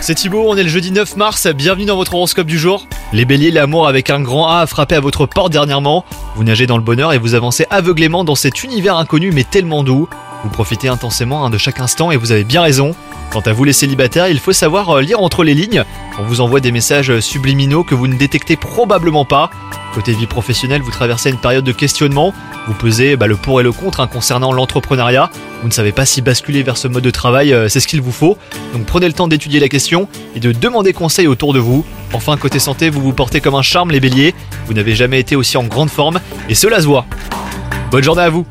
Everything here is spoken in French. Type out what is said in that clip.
C'est Thibaut, on est le jeudi 9 mars, bienvenue dans votre horoscope du jour. Les béliers, l'amour avec un grand A a frappé à votre porte dernièrement. Vous nagez dans le bonheur et vous avancez aveuglément dans cet univers inconnu mais tellement doux. Vous profitez intensément hein, de chaque instant et vous avez bien raison. Quant à vous les célibataires, il faut savoir euh, lire entre les lignes. On vous envoie des messages subliminaux que vous ne détectez probablement pas. Côté vie professionnelle, vous traversez une période de questionnement. Vous pesez bah, le pour et le contre hein, concernant l'entrepreneuriat. Vous ne savez pas si basculer vers ce mode de travail, euh, c'est ce qu'il vous faut. Donc prenez le temps d'étudier la question et de demander conseil autour de vous. Enfin, côté santé, vous vous portez comme un charme les béliers. Vous n'avez jamais été aussi en grande forme et cela se voit. Bonne journée à vous